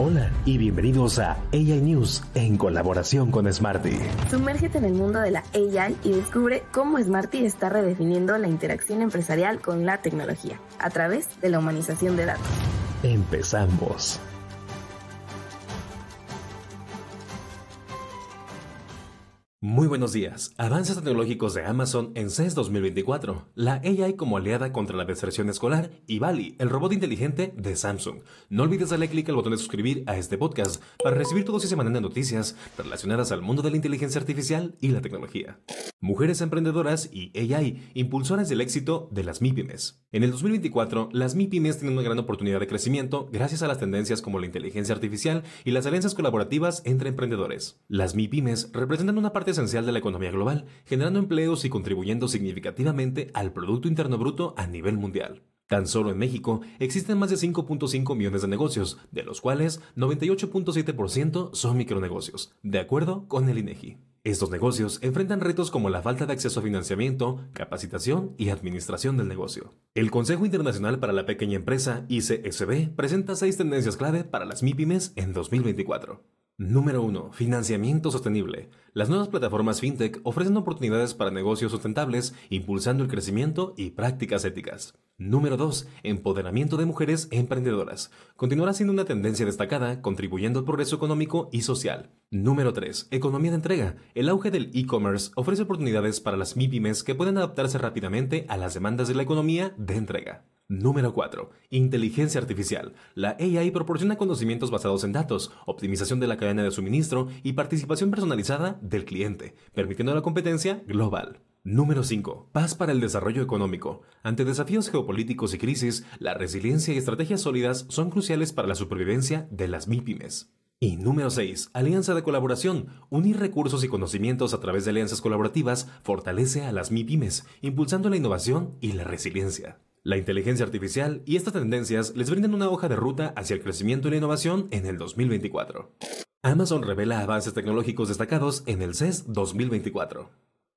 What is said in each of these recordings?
Hola y bienvenidos a AI News en colaboración con Smarty. Sumérgete en el mundo de la AI y descubre cómo Smarty está redefiniendo la interacción empresarial con la tecnología a través de la humanización de datos. Empezamos. Muy buenos días. Avances tecnológicos de Amazon en CES 2024. La AI como aliada contra la deserción escolar y Bali, el robot inteligente de Samsung. No olvides darle clic al botón de suscribir a este podcast para recibir todos y semanas de noticias relacionadas al mundo de la inteligencia artificial y la tecnología. Mujeres emprendedoras y AI, impulsoras del éxito de las MIPIMES. En el 2024, las MIPIMES tienen una gran oportunidad de crecimiento gracias a las tendencias como la inteligencia artificial y las alianzas colaborativas entre emprendedores. Las MIPIMES representan una parte esencial de la economía global, generando empleos y contribuyendo significativamente al Producto Interno Bruto a nivel mundial. Tan solo en México existen más de 5.5 millones de negocios, de los cuales 98.7% son micronegocios, de acuerdo con el INEGI. Estos negocios enfrentan retos como la falta de acceso a financiamiento, capacitación y administración del negocio. El Consejo Internacional para la Pequeña Empresa, ICSB, presenta seis tendencias clave para las MIPIMES en 2024. Número 1. Financiamiento sostenible. Las nuevas plataformas fintech ofrecen oportunidades para negocios sustentables, impulsando el crecimiento y prácticas éticas. Número 2. Empoderamiento de mujeres emprendedoras. Continuará siendo una tendencia destacada, contribuyendo al progreso económico y social. Número 3. Economía de entrega. El auge del e-commerce ofrece oportunidades para las MIPIMES que pueden adaptarse rápidamente a las demandas de la economía de entrega. Número 4. Inteligencia artificial. La AI proporciona conocimientos basados en datos, optimización de la cadena de suministro y participación personalizada del cliente, permitiendo la competencia global. Número 5. Paz para el desarrollo económico. Ante desafíos geopolíticos y crisis, la resiliencia y estrategias sólidas son cruciales para la supervivencia de las MIPIMES. Y número 6. Alianza de colaboración. Unir recursos y conocimientos a través de alianzas colaborativas fortalece a las MIPIMES, impulsando la innovación y la resiliencia. La inteligencia artificial y estas tendencias les brindan una hoja de ruta hacia el crecimiento y la innovación en el 2024. Amazon revela avances tecnológicos destacados en el CES 2024.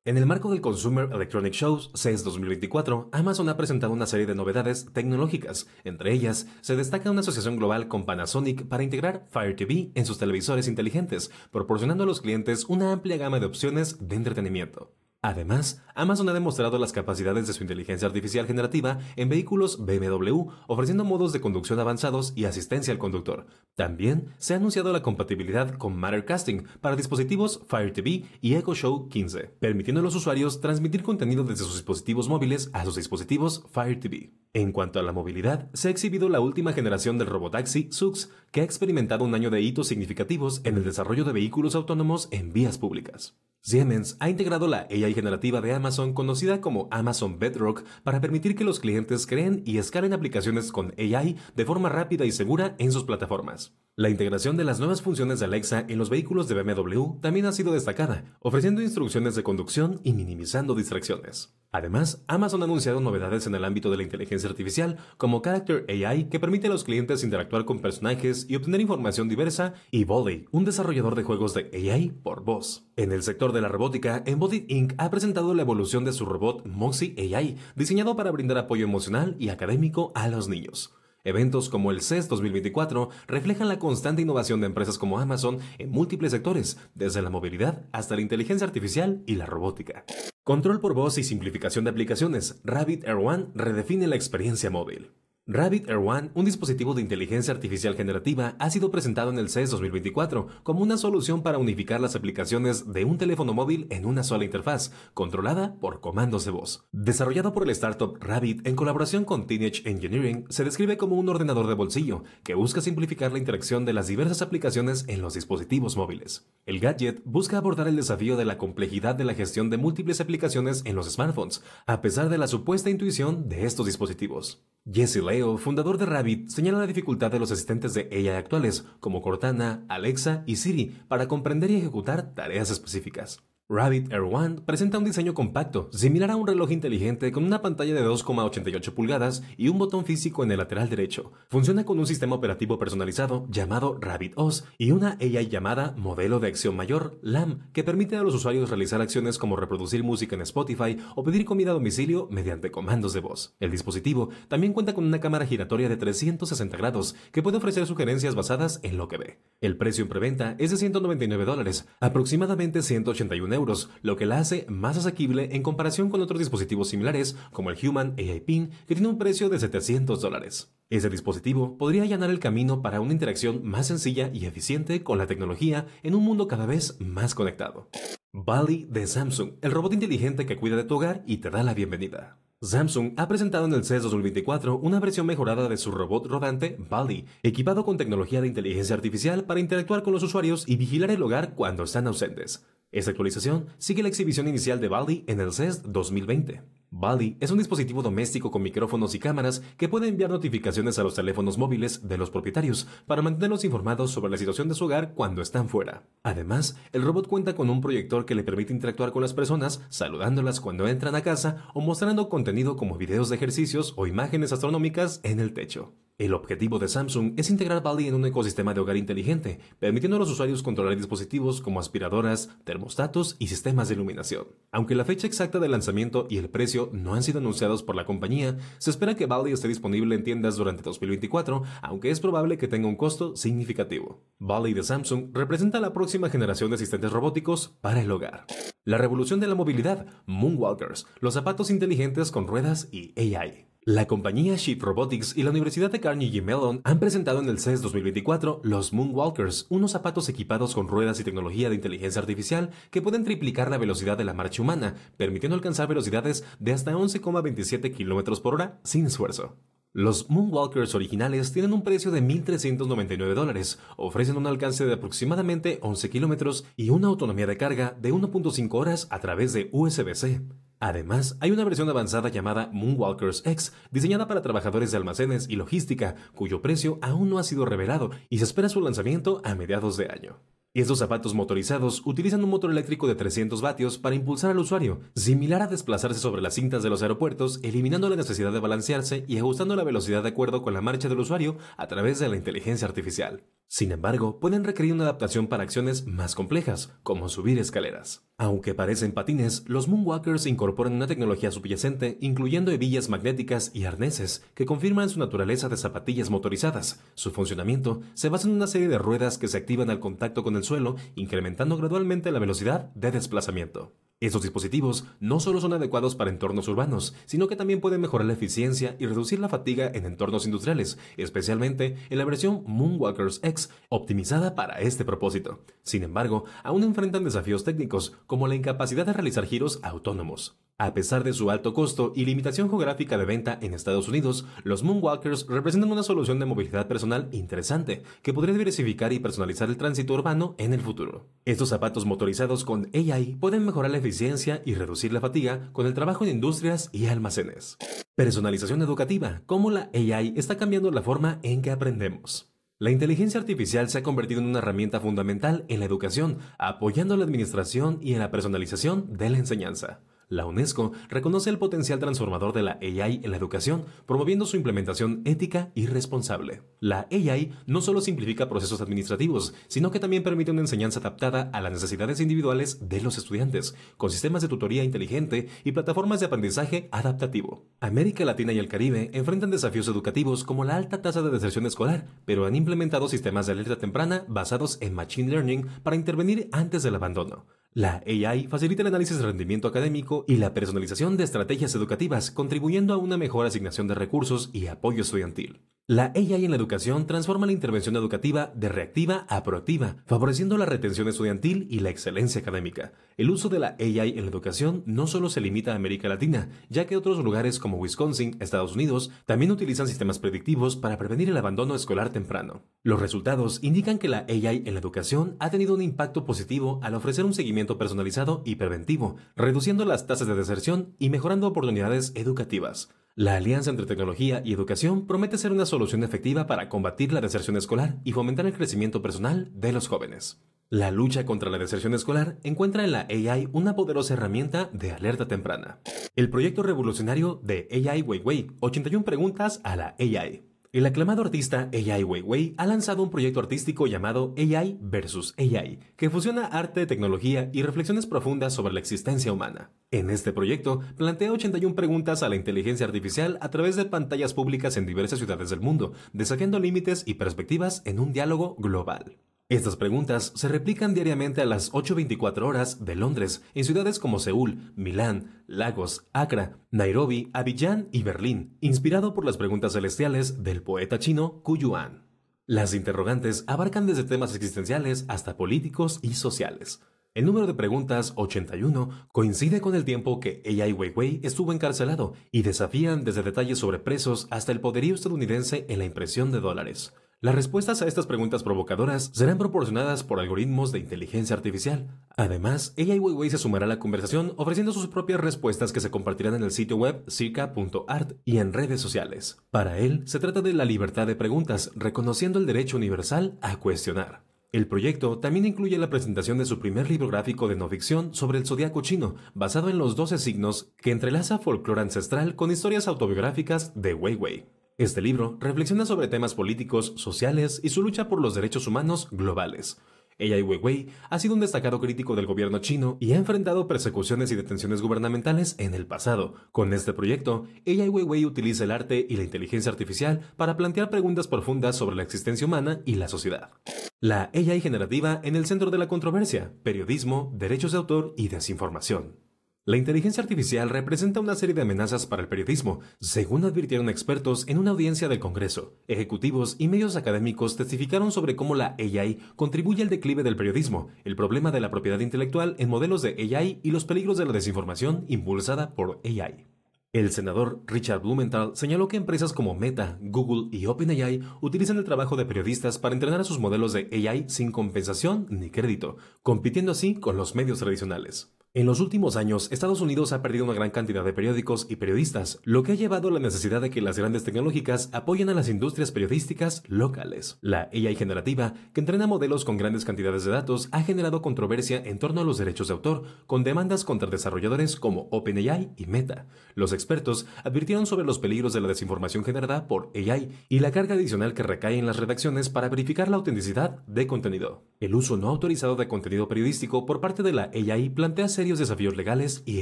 En el marco del Consumer Electronic Shows CES 2024, Amazon ha presentado una serie de novedades tecnológicas. Entre ellas, se destaca una asociación global con Panasonic para integrar Fire TV en sus televisores inteligentes, proporcionando a los clientes una amplia gama de opciones de entretenimiento. Además, Amazon ha demostrado las capacidades de su inteligencia artificial generativa en vehículos BMW, ofreciendo modos de conducción avanzados y asistencia al conductor. También se ha anunciado la compatibilidad con Mattercasting para dispositivos Fire TV y Echo Show 15, permitiendo a los usuarios transmitir contenido desde sus dispositivos móviles a sus dispositivos Fire TV. En cuanto a la movilidad, se ha exhibido la última generación del robotaxi Sux, que ha experimentado un año de hitos significativos en el desarrollo de vehículos autónomos en vías públicas. Siemens ha integrado la AI generativa de Amazon conocida como Amazon Bedrock para permitir que los clientes creen y escalen aplicaciones con AI de forma rápida y segura en sus plataformas. La integración de las nuevas funciones de Alexa en los vehículos de BMW también ha sido destacada, ofreciendo instrucciones de conducción y minimizando distracciones. Además, Amazon ha anunciado novedades en el ámbito de la inteligencia artificial, como Character AI, que permite a los clientes interactuar con personajes y obtener información diversa, y Volley, un desarrollador de juegos de AI por voz. En el sector de la robótica, Embodied Inc. ha presentado la evolución de su robot Moxie AI, diseñado para brindar apoyo emocional y académico a los niños. Eventos como el CES 2024 reflejan la constante innovación de empresas como Amazon en múltiples sectores, desde la movilidad hasta la inteligencia artificial y la robótica. Control por voz y simplificación de aplicaciones. Rabbit Air One redefine la experiencia móvil. Rabbit Air One, un dispositivo de inteligencia artificial generativa, ha sido presentado en el CES 2024 como una solución para unificar las aplicaciones de un teléfono móvil en una sola interfaz, controlada por comandos de voz. Desarrollado por el startup Rabbit en colaboración con Teenage Engineering, se describe como un ordenador de bolsillo que busca simplificar la interacción de las diversas aplicaciones en los dispositivos móviles. El gadget busca abordar el desafío de la complejidad de la gestión de múltiples aplicaciones en los smartphones, a pesar de la supuesta intuición de estos dispositivos. Jesse Leo, fundador de Rabbit, señala la dificultad de los asistentes de AI actuales, como Cortana, Alexa y Siri, para comprender y ejecutar tareas específicas. Rabbit Air One presenta un diseño compacto, similar a un reloj inteligente con una pantalla de 2,88 pulgadas y un botón físico en el lateral derecho. Funciona con un sistema operativo personalizado llamado Rabbit OS y una AI llamada Modelo de Acción Mayor, LAM, que permite a los usuarios realizar acciones como reproducir música en Spotify o pedir comida a domicilio mediante comandos de voz. El dispositivo también cuenta con una cámara giratoria de 360 grados que puede ofrecer sugerencias basadas en lo que ve. El precio en preventa es de 199 dólares, aproximadamente 181 euros lo que la hace más asequible en comparación con otros dispositivos similares como el Human AI Pin, que tiene un precio de 700 dólares. Ese dispositivo podría allanar el camino para una interacción más sencilla y eficiente con la tecnología en un mundo cada vez más conectado. Bali de Samsung, el robot inteligente que cuida de tu hogar y te da la bienvenida. Samsung ha presentado en el CES 2024 una versión mejorada de su robot rodante Bali, equipado con tecnología de inteligencia artificial para interactuar con los usuarios y vigilar el hogar cuando están ausentes. Esta actualización sigue la exhibición inicial de Baldi en el CES 2020. Baldi es un dispositivo doméstico con micrófonos y cámaras que puede enviar notificaciones a los teléfonos móviles de los propietarios para mantenerlos informados sobre la situación de su hogar cuando están fuera. Además, el robot cuenta con un proyector que le permite interactuar con las personas, saludándolas cuando entran a casa o mostrando contenido como videos de ejercicios o imágenes astronómicas en el techo. El objetivo de Samsung es integrar Baldi en un ecosistema de hogar inteligente, permitiendo a los usuarios controlar dispositivos como aspiradoras, termostatos y sistemas de iluminación. Aunque la fecha exacta de lanzamiento y el precio no han sido anunciados por la compañía, se espera que Baldi esté disponible en tiendas durante 2024, aunque es probable que tenga un costo significativo. Baldi de Samsung representa la próxima generación de asistentes robóticos para el hogar. La revolución de la movilidad, Moonwalkers, los zapatos inteligentes con ruedas y AI. La compañía Shift Robotics y la Universidad de Carnegie Mellon han presentado en el CES 2024 los Moonwalkers, unos zapatos equipados con ruedas y tecnología de inteligencia artificial que pueden triplicar la velocidad de la marcha humana, permitiendo alcanzar velocidades de hasta 11,27 km por hora sin esfuerzo. Los Moonwalkers originales tienen un precio de 1.399 dólares, ofrecen un alcance de aproximadamente 11 kilómetros y una autonomía de carga de 1.5 horas a través de USB-C. Además, hay una versión avanzada llamada Moonwalkers X, diseñada para trabajadores de almacenes y logística, cuyo precio aún no ha sido revelado y se espera su lanzamiento a mediados de año. Estos zapatos motorizados utilizan un motor eléctrico de 300 vatios para impulsar al usuario, similar a desplazarse sobre las cintas de los aeropuertos, eliminando la necesidad de balancearse y ajustando la velocidad de acuerdo con la marcha del usuario a través de la inteligencia artificial. Sin embargo, pueden requerir una adaptación para acciones más complejas, como subir escaleras. Aunque parecen patines, los Moonwalkers incorporan una tecnología subyacente, incluyendo hebillas magnéticas y arneses, que confirman su naturaleza de zapatillas motorizadas. Su funcionamiento se basa en una serie de ruedas que se activan al contacto con el suelo, incrementando gradualmente la velocidad de desplazamiento. Estos dispositivos no solo son adecuados para entornos urbanos, sino que también pueden mejorar la eficiencia y reducir la fatiga en entornos industriales, especialmente en la versión Moonwalkers X, optimizada para este propósito. Sin embargo, aún enfrentan desafíos técnicos, como la incapacidad de realizar giros autónomos. A pesar de su alto costo y limitación geográfica de venta en Estados Unidos, los Moonwalkers representan una solución de movilidad personal interesante que podría diversificar y personalizar el tránsito urbano en el futuro. Estos zapatos motorizados con AI pueden mejorar la eficiencia y reducir la fatiga con el trabajo en industrias y almacenes. Personalización educativa, cómo la AI está cambiando la forma en que aprendemos. La inteligencia artificial se ha convertido en una herramienta fundamental en la educación, apoyando la administración y en la personalización de la enseñanza. La UNESCO reconoce el potencial transformador de la AI en la educación, promoviendo su implementación ética y responsable. La AI no solo simplifica procesos administrativos, sino que también permite una enseñanza adaptada a las necesidades individuales de los estudiantes, con sistemas de tutoría inteligente y plataformas de aprendizaje adaptativo. América Latina y el Caribe enfrentan desafíos educativos como la alta tasa de deserción escolar, pero han implementado sistemas de alerta temprana basados en Machine Learning para intervenir antes del abandono. La AI facilita el análisis de rendimiento académico y la personalización de estrategias educativas, contribuyendo a una mejor asignación de recursos y apoyo estudiantil. La AI en la educación transforma la intervención educativa de reactiva a proactiva, favoreciendo la retención estudiantil y la excelencia académica. El uso de la AI en la educación no solo se limita a América Latina, ya que otros lugares como Wisconsin, Estados Unidos, también utilizan sistemas predictivos para prevenir el abandono escolar temprano. Los resultados indican que la AI en la educación ha tenido un impacto positivo al ofrecer un seguimiento personalizado y preventivo, reduciendo las tasas de deserción y mejorando oportunidades educativas. La alianza entre tecnología y educación promete ser una solución efectiva para combatir la deserción escolar y fomentar el crecimiento personal de los jóvenes. La lucha contra la deserción escolar encuentra en la AI una poderosa herramienta de alerta temprana. El proyecto revolucionario de AI Weiwei, 81 preguntas a la AI. El aclamado artista AI Weiwei ha lanzado un proyecto artístico llamado AI vs AI, que fusiona arte, tecnología y reflexiones profundas sobre la existencia humana. En este proyecto, plantea 81 preguntas a la inteligencia artificial a través de pantallas públicas en diversas ciudades del mundo, desafiando límites y perspectivas en un diálogo global. Estas preguntas se replican diariamente a las 8.24 horas de Londres en ciudades como Seúl, Milán, Lagos, Accra, Nairobi, Abiyán y Berlín, inspirado por las preguntas celestiales del poeta chino Ku Yuan. Las interrogantes abarcan desde temas existenciales hasta políticos y sociales. El número de preguntas 81 coincide con el tiempo que AI Weiwei estuvo encarcelado y desafían desde detalles sobre presos hasta el poderío estadounidense en la impresión de dólares. Las respuestas a estas preguntas provocadoras serán proporcionadas por algoritmos de inteligencia artificial. Además, AI Weiwei se sumará a la conversación ofreciendo sus propias respuestas que se compartirán en el sitio web circa.art y en redes sociales. Para él, se trata de la libertad de preguntas, reconociendo el derecho universal a cuestionar. El proyecto también incluye la presentación de su primer libro gráfico de no ficción sobre el zodiaco chino, basado en los 12 signos que entrelaza folclore ancestral con historias autobiográficas de Weiwei. Este libro reflexiona sobre temas políticos, sociales y su lucha por los derechos humanos globales. AI Weiwei ha sido un destacado crítico del gobierno chino y ha enfrentado persecuciones y detenciones gubernamentales en el pasado. Con este proyecto, AI Weiwei utiliza el arte y la inteligencia artificial para plantear preguntas profundas sobre la existencia humana y la sociedad. La AI generativa en el centro de la controversia, periodismo, derechos de autor y desinformación. La inteligencia artificial representa una serie de amenazas para el periodismo, según advirtieron expertos en una audiencia del Congreso. Ejecutivos y medios académicos testificaron sobre cómo la AI contribuye al declive del periodismo, el problema de la propiedad intelectual en modelos de AI y los peligros de la desinformación impulsada por AI. El senador Richard Blumenthal señaló que empresas como Meta, Google y OpenAI utilizan el trabajo de periodistas para entrenar a sus modelos de AI sin compensación ni crédito, compitiendo así con los medios tradicionales. En los últimos años, Estados Unidos ha perdido una gran cantidad de periódicos y periodistas, lo que ha llevado a la necesidad de que las grandes tecnológicas apoyen a las industrias periodísticas locales. La AI generativa, que entrena modelos con grandes cantidades de datos, ha generado controversia en torno a los derechos de autor, con demandas contra desarrolladores como OpenAI y Meta. Los expertos advirtieron sobre los peligros de la desinformación generada por AI y la carga adicional que recae en las redacciones para verificar la autenticidad de contenido. El uso no autorizado de contenido periodístico por parte de la AI plantea serios desafíos legales y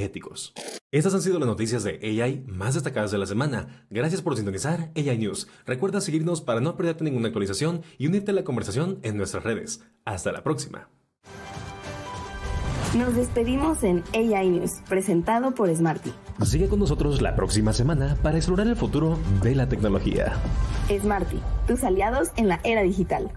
éticos. Estas han sido las noticias de AI más destacadas de la semana. Gracias por sintonizar AI News. Recuerda seguirnos para no perderte ninguna actualización y unirte a la conversación en nuestras redes. Hasta la próxima. Nos despedimos en AI News, presentado por Smarty. Sigue con nosotros la próxima semana para explorar el futuro de la tecnología. Smarty, tus aliados en la era digital.